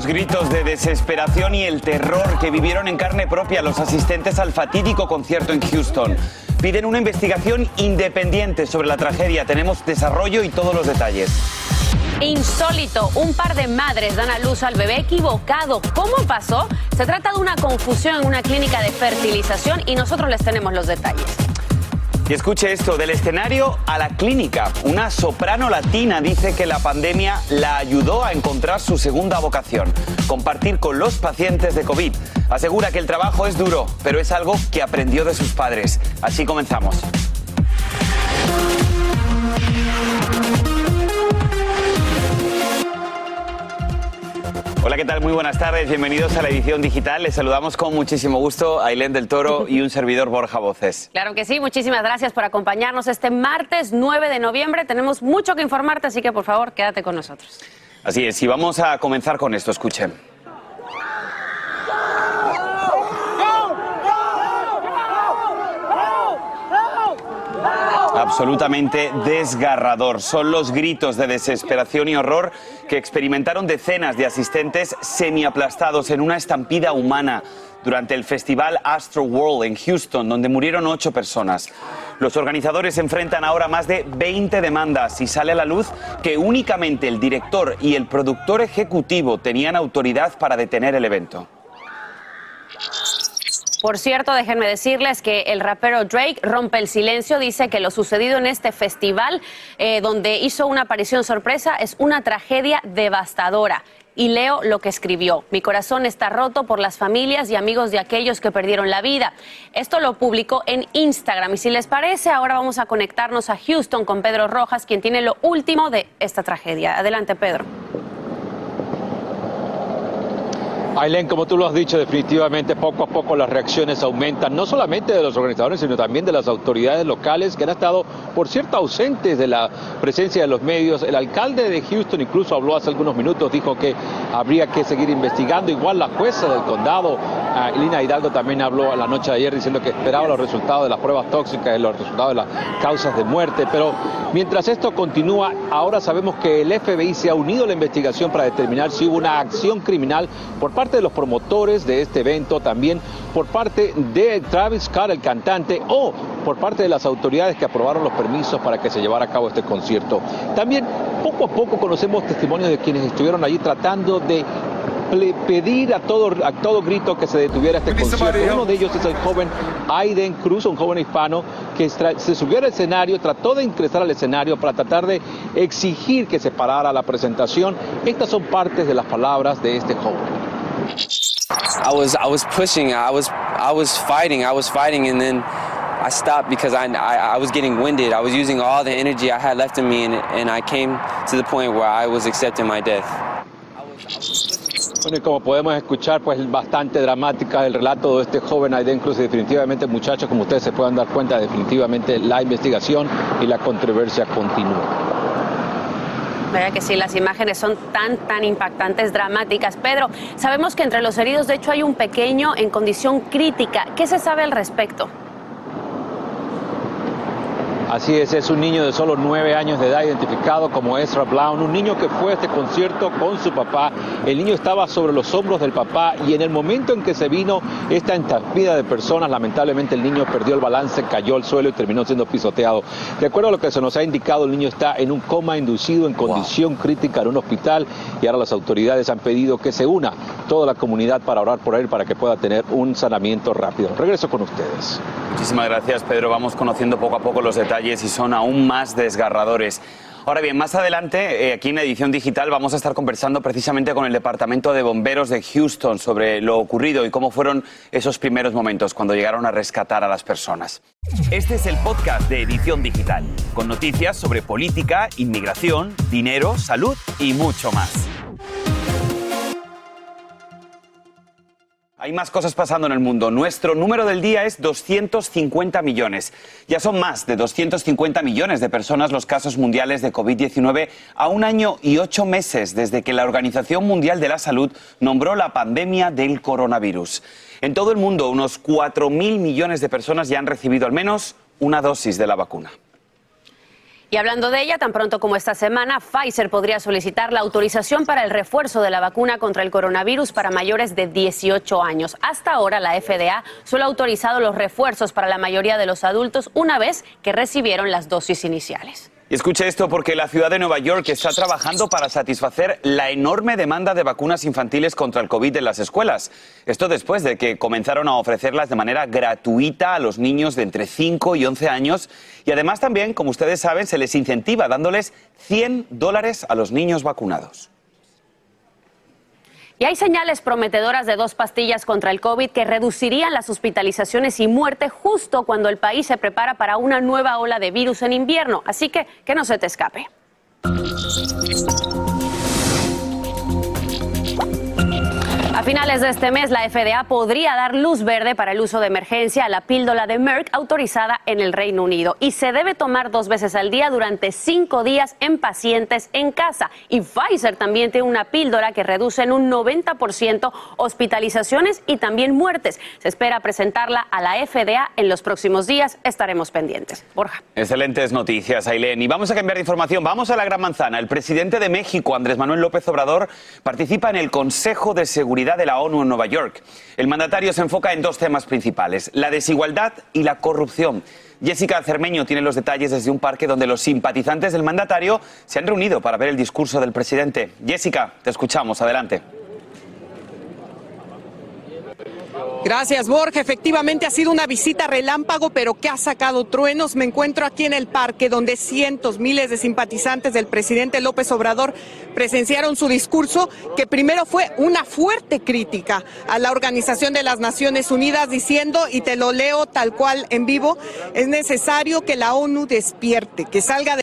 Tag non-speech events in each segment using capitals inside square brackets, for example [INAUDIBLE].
Los gritos de desesperación y el terror que vivieron en carne propia los asistentes al fatídico concierto en Houston. Piden una investigación independiente sobre la tragedia. Tenemos desarrollo y todos los detalles. Insólito, un par de madres dan a luz al bebé equivocado. ¿Cómo pasó? Se trata de una confusión en una clínica de fertilización y nosotros les tenemos los detalles. Y escuche esto, del escenario a la clínica. Una soprano latina dice que la pandemia la ayudó a encontrar su segunda vocación, compartir con los pacientes de COVID. Asegura que el trabajo es duro, pero es algo que aprendió de sus padres. Así comenzamos. Hola, ¿qué tal? Muy buenas tardes. Bienvenidos a la edición digital. Les saludamos con muchísimo gusto a Ailén del Toro y un servidor Borja Voces. Claro que sí, muchísimas gracias por acompañarnos este martes 9 de noviembre. Tenemos mucho que informarte, así que por favor quédate con nosotros. Así es, y vamos a comenzar con esto, escuchen. Absolutamente desgarrador. Son los gritos de desesperación y horror que experimentaron decenas de asistentes semiaplastados en una estampida humana durante el festival Astro World en Houston, donde murieron ocho personas. Los organizadores enfrentan ahora más de 20 demandas y sale a la luz que únicamente el director y el productor ejecutivo tenían autoridad para detener el evento. Por cierto, déjenme decirles que el rapero Drake rompe el silencio, dice que lo sucedido en este festival, eh, donde hizo una aparición sorpresa, es una tragedia devastadora. Y leo lo que escribió. Mi corazón está roto por las familias y amigos de aquellos que perdieron la vida. Esto lo publicó en Instagram. Y si les parece, ahora vamos a conectarnos a Houston con Pedro Rojas, quien tiene lo último de esta tragedia. Adelante, Pedro. Ailén, como tú lo has dicho, definitivamente poco a poco las reacciones aumentan, no solamente de los organizadores, sino también de las autoridades locales que han estado, por cierto, ausentes de la presencia de los medios. El alcalde de Houston incluso habló hace algunos minutos, dijo que habría que seguir investigando. Igual la jueza del condado, uh, Lina Hidalgo, también habló la noche de ayer diciendo que esperaba los resultados de las pruebas tóxicas y los resultados de las causas de muerte. Pero mientras esto continúa, ahora sabemos que el FBI se ha unido a la investigación para determinar si hubo una acción criminal por parte de los promotores de este evento, también por parte de Travis Scott, el cantante, o por parte de las autoridades que aprobaron los permisos para que se llevara a cabo este concierto. También poco a poco conocemos testimonios de quienes estuvieron allí tratando de pedir a todo, a todo grito que se detuviera este concierto. Uno de ellos es el joven Aiden Cruz, un joven hispano que se subió al escenario, trató de ingresar al escenario para tratar de exigir que se parara la presentación. Estas son partes de las palabras de este joven. I was I was pushing. I was I was fighting. I was fighting, and then I stopped because I, I, I was getting winded. I was using all the energy I had left in me, and, and I came to the point where I was accepting my death. Bueno, y como podemos escuchar, pues bastante dramática el relato de este joven Aiden Cruz. Y definitivamente, muchachos, como ustedes se puedan dar cuenta, definitivamente la investigación y la controversia continúa. Verdad que sí, las imágenes son tan, tan impactantes, dramáticas. Pedro, sabemos que entre los heridos, de hecho, hay un pequeño en condición crítica. ¿Qué se sabe al respecto? Así es, es un niño de solo nueve años de edad identificado como Ezra Brown, un niño que fue a este concierto con su papá. El niño estaba sobre los hombros del papá y en el momento en que se vino esta estampida de personas, lamentablemente el niño perdió el balance, cayó al suelo y terminó siendo pisoteado. De acuerdo a lo que se nos ha indicado, el niño está en un coma inducido en condición crítica en un hospital y ahora las autoridades han pedido que se una toda la comunidad para orar por él para que pueda tener un sanamiento rápido. Regreso con ustedes. Muchísimas gracias, Pedro. Vamos conociendo poco a poco los detalles y son aún más desgarradores. Ahora bien, más adelante, eh, aquí en Edición Digital, vamos a estar conversando precisamente con el Departamento de Bomberos de Houston sobre lo ocurrido y cómo fueron esos primeros momentos cuando llegaron a rescatar a las personas. Este es el podcast de Edición Digital, con noticias sobre política, inmigración, dinero, salud y mucho más. Hay más cosas pasando en el mundo. Nuestro número del día es 250 millones. Ya son más de 250 millones de personas los casos mundiales de COVID-19 a un año y ocho meses desde que la Organización Mundial de la Salud nombró la pandemia del coronavirus. En todo el mundo, unos 4.000 millones de personas ya han recibido al menos una dosis de la vacuna. Y hablando de ella, tan pronto como esta semana, Pfizer podría solicitar la autorización para el refuerzo de la vacuna contra el coronavirus para mayores de 18 años. Hasta ahora, la FDA solo ha autorizado los refuerzos para la mayoría de los adultos una vez que recibieron las dosis iniciales. Y escuche esto porque la ciudad de Nueva York está trabajando para satisfacer la enorme demanda de vacunas infantiles contra el COVID en las escuelas. Esto después de que comenzaron a ofrecerlas de manera gratuita a los niños de entre 5 y 11 años. Y además también, como ustedes saben, se les incentiva dándoles 100 dólares a los niños vacunados. Y hay señales prometedoras de dos pastillas contra el COVID que reducirían las hospitalizaciones y muerte justo cuando el país se prepara para una nueva ola de virus en invierno. Así que que no se te escape. A finales de este mes, la FDA podría dar luz verde para el uso de emergencia a la píldora de Merck autorizada en el Reino Unido y se debe tomar dos veces al día durante cinco días en pacientes en casa. Y Pfizer también tiene una píldora que reduce en un 90% hospitalizaciones y también muertes. Se espera presentarla a la FDA en los próximos días. Estaremos pendientes. Borja. Excelentes noticias, Ailén. Y vamos a cambiar de información. Vamos a la Gran Manzana. El presidente de México, Andrés Manuel López Obrador, participa en el Consejo de Seguridad de la ONU en Nueva York. El mandatario se enfoca en dos temas principales, la desigualdad y la corrupción. Jessica Cermeño tiene los detalles desde un parque donde los simpatizantes del mandatario se han reunido para ver el discurso del presidente. Jessica, te escuchamos. Adelante. Gracias, Borja. Efectivamente ha sido una visita relámpago, pero que ha sacado truenos. Me encuentro aquí en el parque donde cientos, miles de simpatizantes del presidente López Obrador presenciaron su discurso, que primero fue una fuerte crítica a la Organización de las Naciones Unidas, diciendo, y te lo leo tal cual en vivo, es necesario que la ONU despierte, que salga de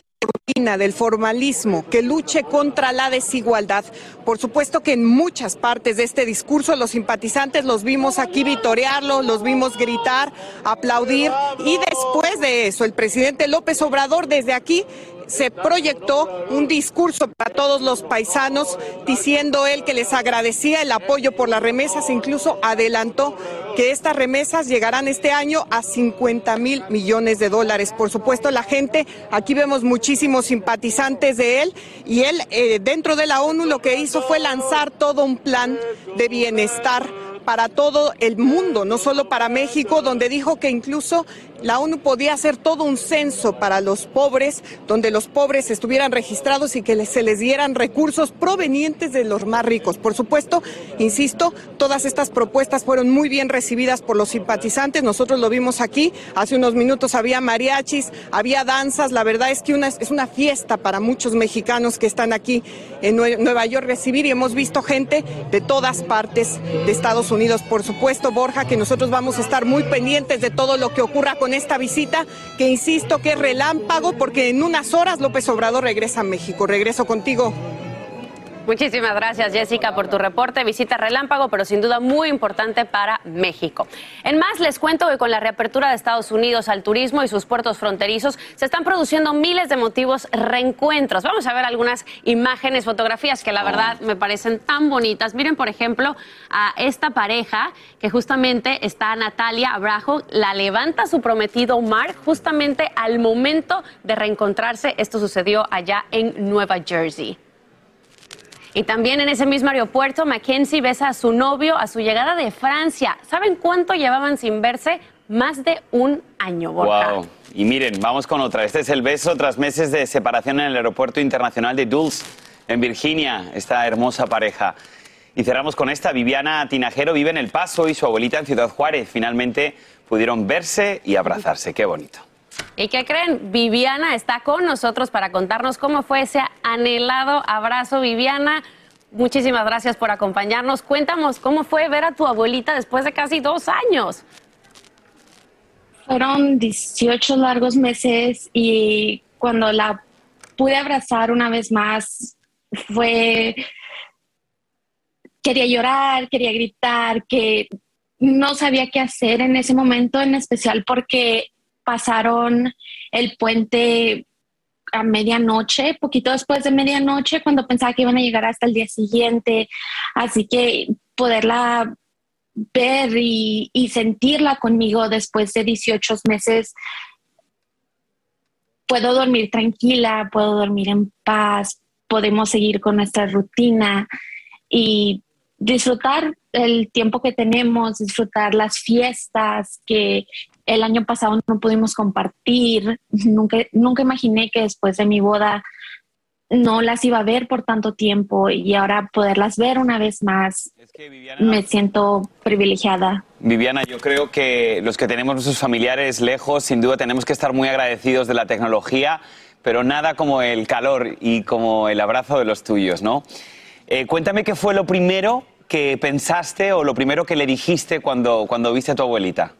del formalismo, que luche contra la desigualdad. Por supuesto que en muchas partes de este discurso los simpatizantes los vimos aquí vitorearlo, los vimos gritar, aplaudir y después de eso el presidente López Obrador desde aquí se proyectó un discurso para todos los paisanos, diciendo él que les agradecía el apoyo por las remesas, incluso adelantó que estas remesas llegarán este año a 50 mil millones de dólares. Por supuesto, la gente, aquí vemos muchísimos simpatizantes de él y él eh, dentro de la ONU lo que hizo fue lanzar todo un plan de bienestar para todo el mundo, no solo para México, donde dijo que incluso la ONU podía hacer todo un censo para los pobres, donde los pobres estuvieran registrados y que se les dieran recursos provenientes de los más ricos. Por supuesto, insisto, todas estas propuestas fueron muy bien recibidas por los simpatizantes. Nosotros lo vimos aquí. Hace unos minutos había mariachis, había danzas. La verdad es que es una fiesta para muchos mexicanos que están aquí en Nueva York recibir y hemos visto gente de todas partes de Estados Unidos. Por supuesto, Borja, que nosotros vamos a estar muy pendientes de todo lo que ocurra con esta visita, que insisto que es relámpago, porque en unas horas López Obrador regresa a México. Regreso contigo. Muchísimas gracias, Jessica, por tu reporte. Visita relámpago, pero sin duda muy importante para México. En más, les cuento que con la reapertura de Estados Unidos al turismo y sus puertos fronterizos, se están produciendo miles de motivos reencuentros. Vamos a ver algunas imágenes, fotografías que la verdad me parecen tan bonitas. Miren, por ejemplo, a esta pareja que justamente está Natalia Abrajo, la levanta su prometido Omar justamente al momento de reencontrarse. Esto sucedió allá en Nueva Jersey. Y también en ese mismo aeropuerto, Mackenzie besa a su novio a su llegada de Francia. ¿Saben cuánto llevaban sin verse? Más de un año. Wow. Y miren, vamos con otra. Este es el beso tras meses de separación en el aeropuerto internacional de Dulles, en Virginia, esta hermosa pareja. Y cerramos con esta. Viviana Tinajero vive en El Paso y su abuelita en Ciudad Juárez. Finalmente pudieron verse y abrazarse. Qué bonito. ¿Y qué creen? Viviana está con nosotros para contarnos cómo fue ese anhelado abrazo. Viviana, muchísimas gracias por acompañarnos. Cuéntanos cómo fue ver a tu abuelita después de casi dos años. Fueron 18 largos meses y cuando la pude abrazar una vez más fue... Quería llorar, quería gritar, que no sabía qué hacer en ese momento, en especial porque pasaron el puente a medianoche, poquito después de medianoche, cuando pensaba que iban a llegar hasta el día siguiente. Así que poderla ver y, sentirla conmigo después de 18 meses, puedo dormir tranquila, puedo dormir en paz, podemos seguir con nuestra rutina y disfrutar el tiempo que tenemos, disfrutar las fiestas que el año pasado no pudimos compartir. Nunca, nunca imaginé que después de mi boda no las iba a ver por tanto tiempo y ahora poderlas ver una vez más, me siento privilegiada. Viviana, yo creo que los que tenemos nuestros familiares lejos, sin duda tenemos que estar muy agradecidos de la tecnología, pero nada como el calor y como el abrazo de los tuyos, ¿no? Eh, cuéntame qué fue lo primero que pensaste o lo primero que le dijiste cuando, cuando viste a tu abuelita.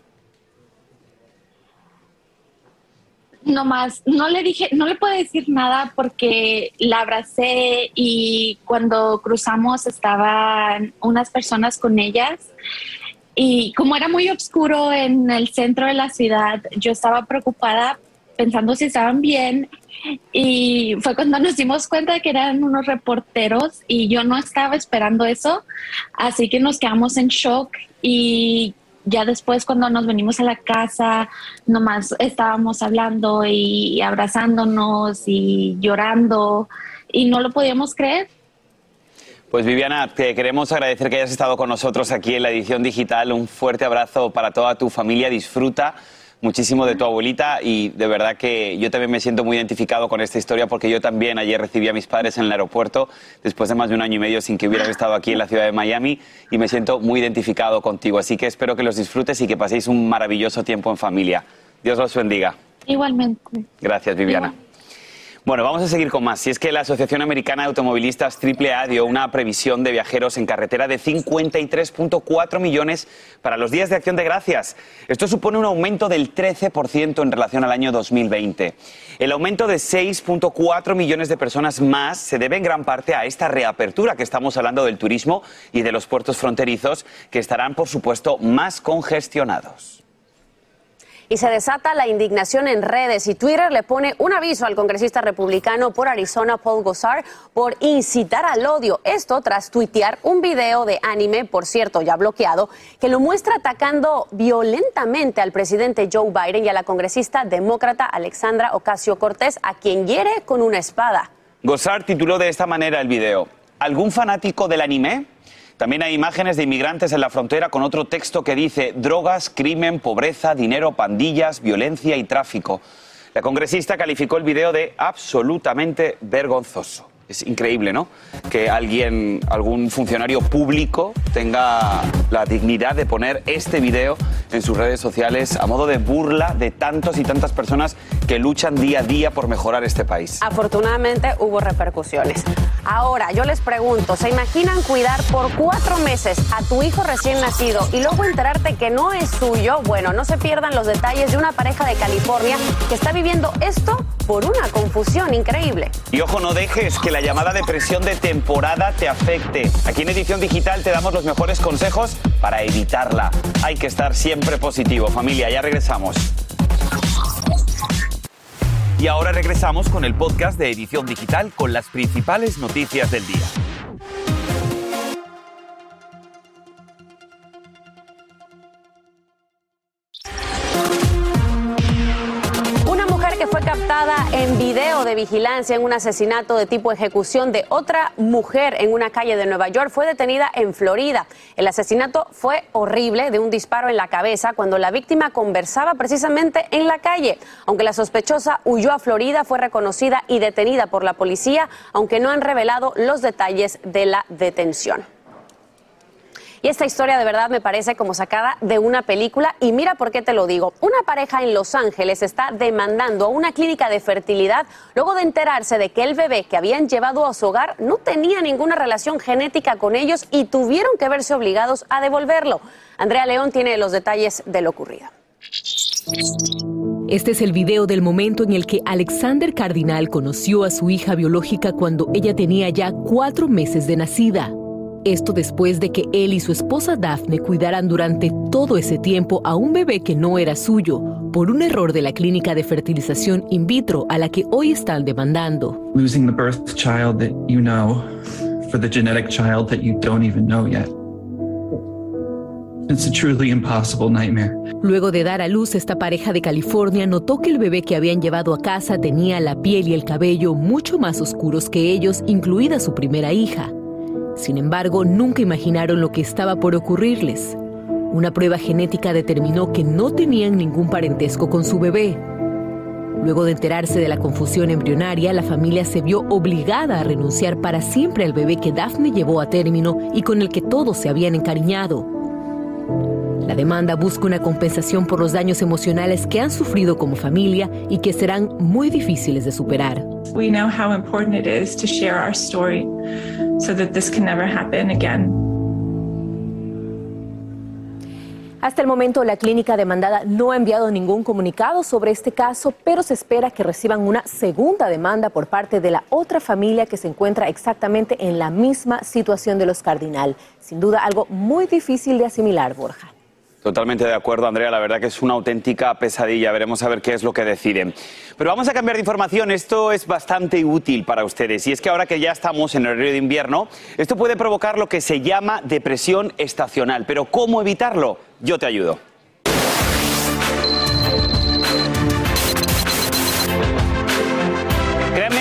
No más, no le dije, no le puedo decir nada porque la abracé y cuando cruzamos estaban unas personas con ellas. Y como era muy oscuro en el centro de la ciudad, yo estaba preocupada pensando si estaban bien. Y fue cuando nos dimos cuenta que eran unos reporteros y yo no estaba esperando eso, así que nos quedamos en shock y ya después cuando nos venimos a la casa, nomás estábamos hablando y abrazándonos y llorando y no lo podíamos creer. Pues Viviana, te queremos agradecer que hayas estado con nosotros aquí en la edición digital. Un fuerte abrazo para toda tu familia. Disfruta muchísimo de tu abuelita y de verdad que yo también me siento muy identificado con esta historia porque yo también ayer recibí a mis padres en el aeropuerto después de más de un año y medio sin que hubieran estado aquí en la ciudad de Miami y me siento muy identificado contigo. Así que espero que los disfrutes y que paséis un maravilloso tiempo en familia. Dios los bendiga. Igualmente. Gracias, Viviana. Bueno, vamos a seguir con más. Si es que la Asociación Americana de Automovilistas AAA dio una previsión de viajeros en carretera de 53.4 millones para los días de acción de gracias. Esto supone un aumento del 13% en relación al año 2020. El aumento de 6.4 millones de personas más se debe en gran parte a esta reapertura que estamos hablando del turismo y de los puertos fronterizos que estarán, por supuesto, más congestionados y se desata la indignación en redes y Twitter le pone un aviso al congresista republicano por Arizona Paul Gosar por incitar al odio. Esto tras tuitear un video de anime, por cierto, ya bloqueado, que lo muestra atacando violentamente al presidente Joe Biden y a la congresista demócrata Alexandra Ocasio Cortés, a quien hiere con una espada. Gosar tituló de esta manera el video. ¿Algún fanático del anime? También hay imágenes de inmigrantes en la frontera con otro texto que dice drogas, crimen, pobreza, dinero, pandillas, violencia y tráfico. La congresista calificó el video de absolutamente vergonzoso. Es increíble, ¿no? Que alguien, algún funcionario público tenga la dignidad de poner este video en sus redes sociales a modo de burla de tantos y tantas personas que luchan día a día por mejorar este país. Afortunadamente hubo repercusiones. Ahora, yo les pregunto, ¿se imaginan cuidar por cuatro meses a tu hijo recién nacido y luego enterarte que no es suyo? Bueno, no se pierdan los detalles de una pareja de California que está viviendo esto por una confusión increíble. Y ojo, no dejes que la llamada depresión de temporada te afecte. Aquí en Edición Digital te damos los mejores consejos para evitarla. Hay que estar siempre positivo, familia. Ya regresamos. Y ahora regresamos con el podcast de Edición Digital con las principales noticias del día. En video de vigilancia en un asesinato de tipo ejecución de otra mujer en una calle de Nueva York fue detenida en Florida. El asesinato fue horrible de un disparo en la cabeza cuando la víctima conversaba precisamente en la calle. Aunque la sospechosa huyó a Florida, fue reconocida y detenida por la policía, aunque no han revelado los detalles de la detención. Y esta historia de verdad me parece como sacada de una película. Y mira por qué te lo digo. Una pareja en Los Ángeles está demandando a una clínica de fertilidad luego de enterarse de que el bebé que habían llevado a su hogar no tenía ninguna relación genética con ellos y tuvieron que verse obligados a devolverlo. Andrea León tiene los detalles de lo ocurrido. Este es el video del momento en el que Alexander Cardinal conoció a su hija biológica cuando ella tenía ya cuatro meses de nacida. Esto después de que él y su esposa Daphne cuidaran durante todo ese tiempo a un bebé que no era suyo, por un error de la clínica de fertilización in vitro a la que hoy están demandando. Losing the birth child that you know for the genetic child that you don't even know yet. It's a truly impossible nightmare. Luego de dar a luz, esta pareja de California notó que el bebé que habían llevado a casa tenía la piel y el cabello mucho más oscuros que ellos, incluida su primera hija. Sin embargo, nunca imaginaron lo que estaba por ocurrirles. Una prueba genética determinó que no tenían ningún parentesco con su bebé. Luego de enterarse de la confusión embrionaria, la familia se vio obligada a renunciar para siempre al bebé que Daphne llevó a término y con el que todos se habían encariñado. La demanda busca una compensación por los daños emocionales que han sufrido como familia y que serán muy difíciles de superar. We know how important it is to share our story so that this can never happen again. Hasta el momento, la clínica demandada no ha enviado ningún comunicado sobre este caso, pero se espera que reciban una segunda demanda por parte de la otra familia que se encuentra exactamente en la misma situación de los Cardinal. Sin duda, algo muy difícil de asimilar, Borja. Totalmente de acuerdo, Andrea. La verdad que es una auténtica pesadilla. Veremos a ver qué es lo que deciden. Pero vamos a cambiar de información. Esto es bastante útil para ustedes. Y es que ahora que ya estamos en el horario de invierno, esto puede provocar lo que se llama depresión estacional. Pero ¿cómo evitarlo? Yo te ayudo.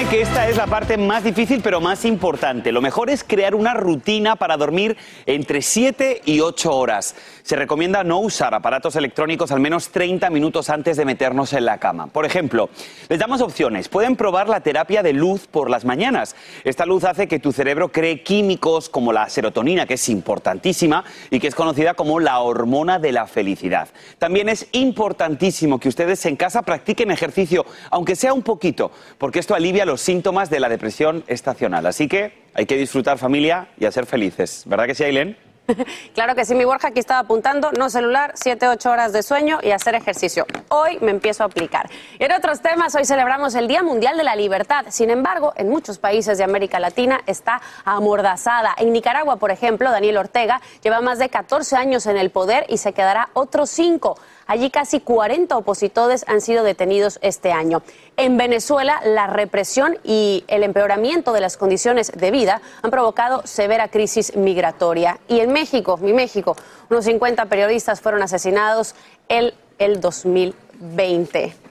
Que esta es la parte más difícil pero más importante. Lo mejor es crear una rutina para dormir entre 7 y 8 horas. Se recomienda no usar aparatos electrónicos al menos 30 minutos antes de meternos en la cama. Por ejemplo, les damos opciones. Pueden probar la terapia de luz por las mañanas. Esta luz hace que tu cerebro cree químicos como la serotonina, que es importantísima y que es conocida como la hormona de la felicidad. También es importantísimo que ustedes en casa practiquen ejercicio, aunque sea un poquito, porque esto alivia los síntomas de la depresión estacional. Así que hay que disfrutar familia y a ser felices. ¿Verdad que sí, Ailén? [LAUGHS] Claro que sí, mi Borja, aquí estaba apuntando, no celular, 7, 8 horas de sueño y hacer ejercicio. Hoy me empiezo a aplicar. En otros temas, hoy celebramos el Día Mundial de la Libertad. Sin embargo, en muchos países de América Latina está amordazada. En Nicaragua, por ejemplo, Daniel Ortega lleva más de 14 años en el poder y se quedará otros 5. Allí casi 40 opositores han sido detenidos este año. En Venezuela, la represión y el empeoramiento de las condiciones de vida han provocado severa crisis migratoria. Y en México, mi México, unos 50 periodistas fueron asesinados el, el 2020.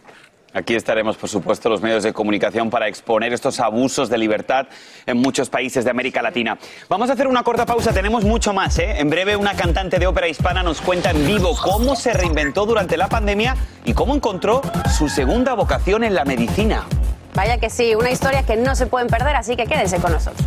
Aquí estaremos, por supuesto, los medios de comunicación para exponer estos abusos de libertad en muchos países de América Latina. Vamos a hacer una corta pausa, tenemos mucho más. ¿eh? En breve, una cantante de ópera hispana nos cuenta en vivo cómo se reinventó durante la pandemia y cómo encontró su segunda vocación en la medicina. Vaya que sí, una historia que no se pueden perder, así que quédense con nosotros.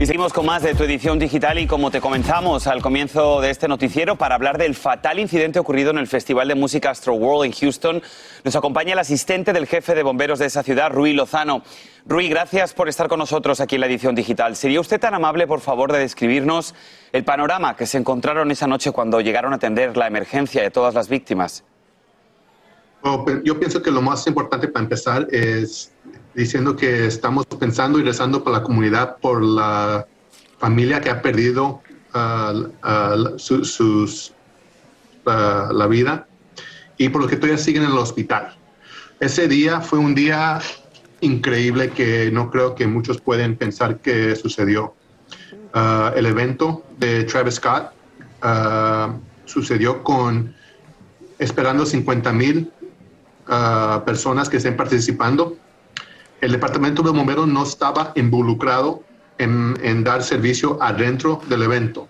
Y seguimos con más de tu edición digital y como te comenzamos al comienzo de este noticiero para hablar del fatal incidente ocurrido en el Festival de Música Astro World en Houston, nos acompaña el asistente del jefe de bomberos de esa ciudad, Rui Lozano. Rui, gracias por estar con nosotros aquí en la edición digital. ¿Sería usted tan amable, por favor, de describirnos el panorama que se encontraron esa noche cuando llegaron a atender la emergencia de todas las víctimas? Yo pienso que lo más importante para empezar es diciendo que estamos pensando y rezando por la comunidad, por la familia que ha perdido uh, uh, su, sus, uh, la vida y por los que todavía siguen en el hospital. Ese día fue un día increíble que no creo que muchos pueden pensar que sucedió. el evento de Travis Scott sucedió con esperando 50 mil personas que estén participando el departamento de bomberos no estaba involucrado en, dar servicio adentro del evento.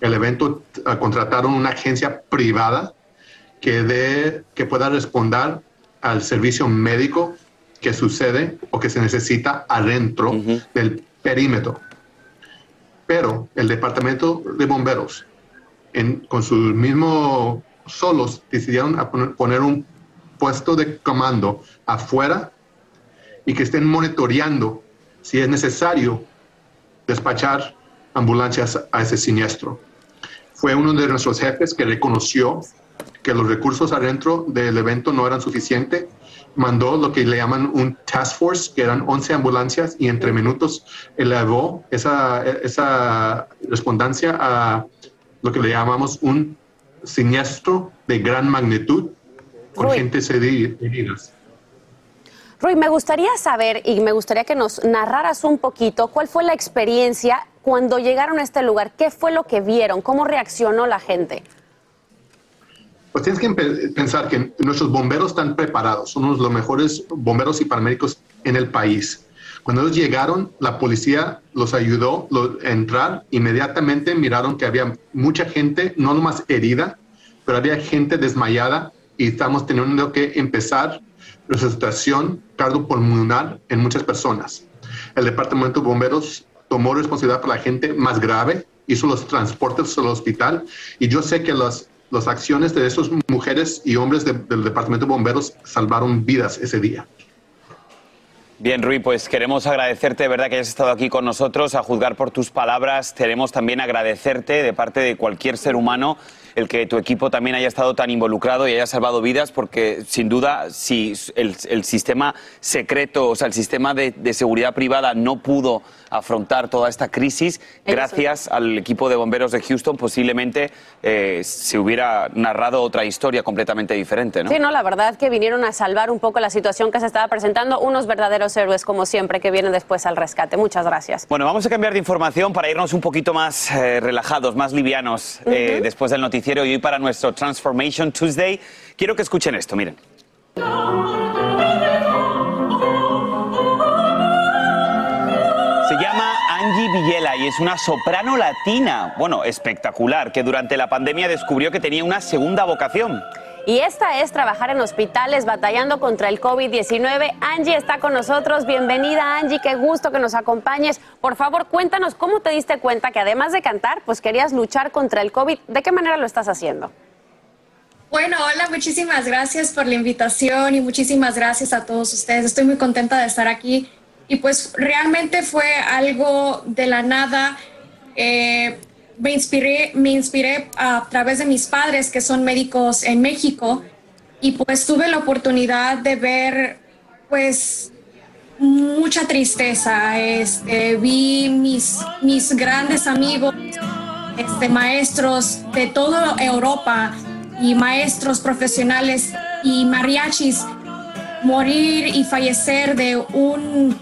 El evento uh, contrataron una agencia privada que, de, que pueda responder al servicio médico que sucede o que se necesita adentro del perímetro. Pero el departamento de bomberos, con sus mismos solos, decidieron poner un puesto de comando afuera y que estén monitoreando si es necesario despachar ambulancias a ese siniestro. Fue uno de nuestros jefes que reconoció que los recursos adentro del evento no eran suficientes mandó lo que le llaman un task force, que eran 11 ambulancias, y entre minutos elevó esa, esa respondancia a lo que le llamamos un siniestro de gran magnitud con gente heridas. Rui, me gustaría saber y me gustaría que nos narraras un poquito cuál fue la experiencia cuando llegaron a este lugar, qué fue lo que vieron, cómo reaccionó la gente. Pues tienes que pensar que nuestros bomberos están preparados, son uno de los mejores bomberos y paramédicos en el país. Cuando ellos llegaron, la policía los ayudó a entrar. Inmediatamente miraron que había mucha gente, no nomás herida, pero había gente desmayada y estamos teniendo que empezar resucitación cardiopulmonar en muchas personas. El departamento de bomberos tomó responsabilidad por la gente más grave, hizo los transportes al hospital y yo sé que las las acciones de esas mujeres y hombres del Departamento de Bomberos salvaron vidas ese día. Bien, Rui, pues queremos agradecerte de verdad que hayas estado aquí con nosotros, a juzgar por tus palabras. Queremos también agradecerte de parte de cualquier ser humano el que tu equipo también haya estado tan involucrado y haya salvado vidas, porque sin duda, si el, sistema secreto, o sea, el sistema de, seguridad privada no pudo afrontar toda esta crisis, gracias al equipo de bomberos de Houston, posiblemente eh, se hubiera narrado otra historia completamente diferente, ¿no? Sí, no, la verdad que vinieron a salvar un poco la situación que se estaba presentando, unos verdaderos héroes, como siempre, que vienen después al rescate. Muchas gracias. Bueno, vamos a cambiar de información para irnos un poquito más eh, relajados, más livianos, eh, después del noticiero y hoy para nuestro Transformation Tuesday. Quiero que escuchen esto, miren. Villela y es una soprano latina, bueno, espectacular, que durante la pandemia descubrió que tenía una segunda vocación. Y esta es trabajar en hospitales batallando contra el COVID-19. Angie está con nosotros. Bienvenida, Angie. Qué gusto que nos acompañes. Por favor, cuéntanos cómo te diste cuenta que además de cantar, pues querías luchar contra el COVID. ¿De qué manera lo estás haciendo? Bueno, hola, muchísimas gracias por la invitación y muchísimas gracias a todos ustedes. Estoy muy contenta de estar aquí. Y pues realmente fue algo de la nada. Eh, me inspiré, me inspiré a través de mis padres que son médicos en México y pues tuve la oportunidad de ver pues mucha tristeza. Este, vi mis, mis grandes amigos, este, maestros de toda Europa y maestros profesionales y mariachis morir y fallecer de un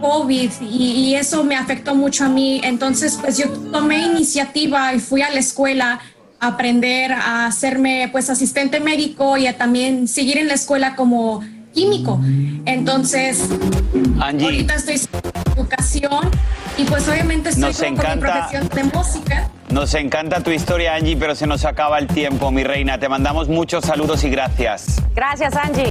COVID y, eso me afectó mucho a mí. Entonces, pues yo tomé iniciativa y fui a la escuela a aprender a hacerme pues asistente médico y a también seguir en la escuela como químico. Entonces, ahorita estoy en educación y pues obviamente estoy con, mi profesión de música. Nos encanta tu historia, Angie, pero se nos acaba el tiempo, mi reina. Te mandamos muchos saludos y gracias. Gracias, Angie.